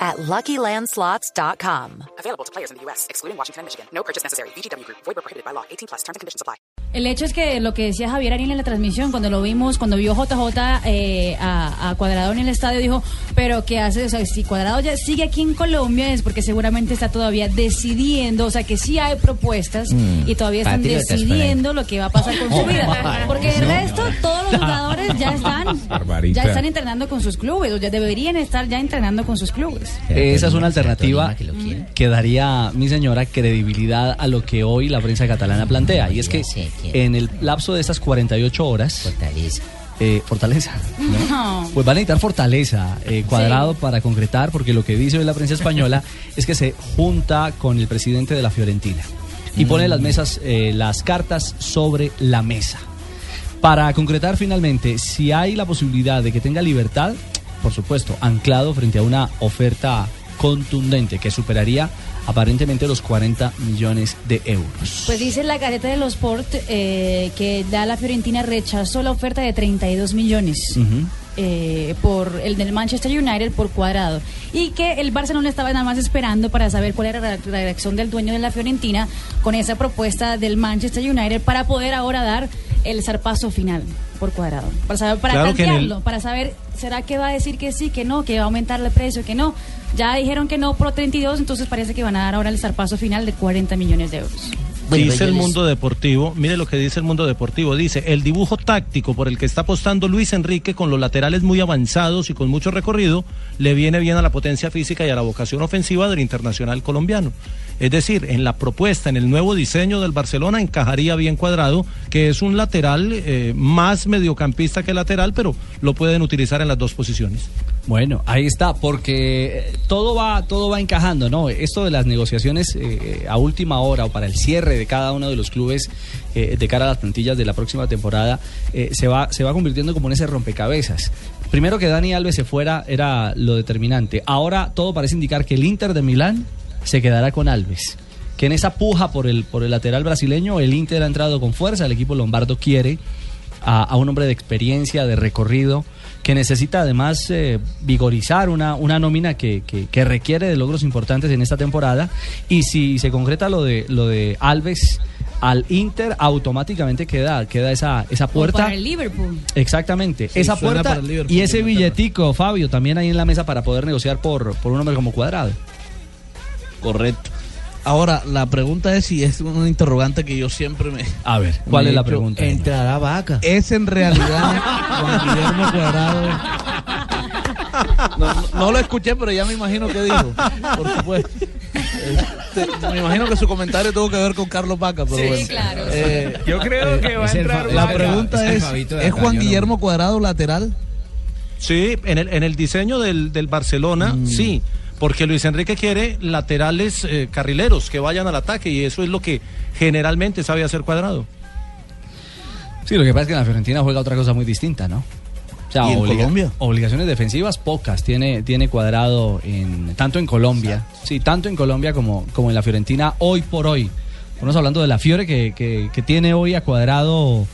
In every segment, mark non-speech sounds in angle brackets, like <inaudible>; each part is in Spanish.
at LuckyLandSlots.com. Available to players in the U.S., excluding Washington and Michigan. No purchase necessary. VGW Group. Void where prohibited by law. 18 plus. Terms and conditions apply. El hecho es que lo que decía Javier Ariel en la transmisión, cuando lo vimos, cuando vio JJ eh, a, a Cuadrado en el estadio, dijo, pero ¿qué hace? O sea, si Cuadrado ya sigue aquí en Colombia es porque seguramente está todavía decidiendo, o sea, que sí hay propuestas y todavía están decidiendo lo que va a pasar con su <laughs> vida. Porque el resto, todos los jugadores ya <laughs> están, <laughs> <laughs> Barbarita. ya están entrenando con sus clubes, o ya deberían estar ya entrenando con sus clubes. Esa es una alternativa que lo quiere. que daría, mi señora, credibilidad a lo que hoy la prensa catalana plantea. Y es que en el lapso de estas 48 horas, Fortaleza. eh, fortaleza, ¿no? <laughs> No. Pues van a necesitar fortaleza, eh, cuadrado para concretar, porque lo que dice hoy la prensa española es que se junta con el presidente de la Fiorentina y pone las mesas, eh, las cartas sobre la mesa. Para concretar finalmente, si hay la posibilidad de que tenga libertad, por supuesto, anclado frente a una oferta contundente que superaría aparentemente los 40 millones de euros. Pues dice la Gaceta de los Sport eh, que da la Fiorentina rechazó la oferta de 32 millones. Ujú. eh, por el del Manchester United por cuadrado y que el Barcelona estaba nada más esperando para saber cuál era la reacción del dueño de la Fiorentina con esa propuesta del Manchester United para poder ahora dar el zarpazo final por cuadrado. Para saber para Claro el- para saber será que va a decir que sí que no que va a aumentar el precio que no ya dijeron que no por 32 entonces parece que van a dar ahora el zarpazo final de 40 millones de euros. Bueno, dice el mundo deportivo, mire lo que dice el mundo deportivo, dice, el dibujo táctico por el que está apostando Luis Enrique con los laterales muy avanzados y con mucho recorrido, le viene bien a la potencia física y a la vocación ofensiva del internacional colombiano. Es decir, en la propuesta, en el nuevo diseño del Barcelona encajaría bien cuadrado, que es un lateral eh, más mediocampista que lateral, pero lo pueden utilizar en las dos posiciones. Bueno, ahí está, porque eh, todo va, todo va encajando, ¿no? Esto de las negociaciones eh, a última hora o para el cierre de cada uno de los clubes de cara a las plantillas de la próxima temporada se va, se va convirtiendo como en ese rompecabezas. Primero que Dani Alves se fuera era lo determinante. Ahora todo parece indicar que el Inter de Milán se quedará con Alves. Que en esa puja por el, por el lateral brasileño, el Inter ha entrado con fuerza, el equipo lombardo quiere a, a un hombre de experiencia, de recorrido, que necesita además eh, vigorizar una, una nómina que, que- que requiere de logros importantes en esta temporada. Y si se concreta lo de, lo de Alves al Inter, automáticamente queda, queda esa, esa O puerta. para el Liverpool Exactamente, Sí, esa puerta para el Liverpool, y ese billetico, Fabio, también ahí en la mesa para poder negociar por, por un hombre como cuadrado. Correcto. Ahora, la pregunta es si es una interrogante que yo siempre me... A ver, ¿cuál es la pregunta? Entrará vaca. ¿Es en realidad <laughs> Juan Guillermo Cuadrado? No, no- no lo escuché, pero ya me imagino que dijo. Por supuesto. Este, me imagino que su comentario tuvo que ver con Carlos Vaca, pero Sí, bueno. claro. Eh, Yo creo que va a entrar la pregunta es es, Fabito de ¿es acá, Juan Guillermo Cuadrado lateral? Sí, en el, en el diseño del, del Barcelona, sí, porque Luis Enrique quiere laterales eh, carrileros que vayan al ataque y eso es lo que generalmente sabe hacer cuadrado. Sí, lo que pasa es que en la Fiorentina juega otra cosa muy distinta, ¿no? O sea, ¿Y en obliga- Colombia? Obligaciones defensivas pocas tiene, tiene cuadrado en, tanto en Colombia, sí, tanto en Colombia como, como en la Fiorentina hoy por hoy. Estamos hablando de la Fiore que, que- que tiene hoy a cuadrado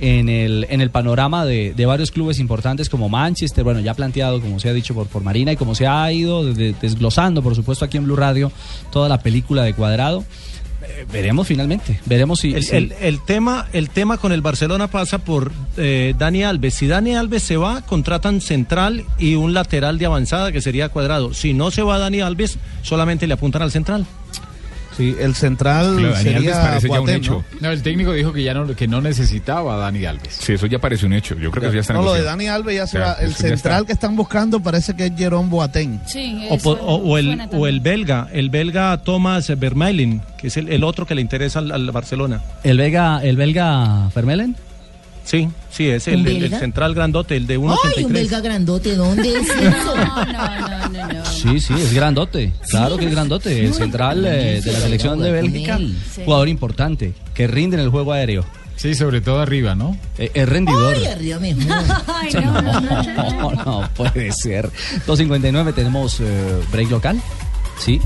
en el, en el panorama de, de varios clubes importantes como Manchester, bueno, ya planteado, como se ha dicho por, por Marina, y como se ha ido de- desglosando, por supuesto, aquí en Blue Radio, toda la película de cuadrado. Eh, veremos finalmente, veremos si... El, si- el- el tema, el tema con el Barcelona pasa por eh, Dani Alves. Si Dani Alves se va, contratan central y un lateral de avanzada que sería cuadrado. Si no se va Dani Alves, solamente le apuntan al central. Sí, el central Claro, Dani Alves sería un hecho. ¿no? No, el técnico dijo que ya no, que no necesitaba a Dani Alves. Sí, eso ya parece un hecho. Yo creo que eso ya está No, lo de. Dani Alves ya se. El central está. que están buscando parece que es Jerón Boateng. Sí, O, o- o el, o el belga, el belga Thomas Vermaelen, que es el, el otro que le interesa al, al Barcelona. ¿El belga, el belga Vermeulen? Sí, sí, es ¿Un el, el- el belga? central grandote, el de ¡Ay, un 1.83. belga grandote! ¿Dónde es eso? No, no, no, no, no. Sí, sí, es grandote. Claro que es grandote. El central eh, de la selección de Bélgica, Sí. jugador importante, que rinde en el juego aéreo. Sí, sobre todo arriba, ¿no? Eh, es rendidor. ¡Ay, arriba! Ay, no, no, no. No, no puede ser. 259, tenemos eh, break local. Sí.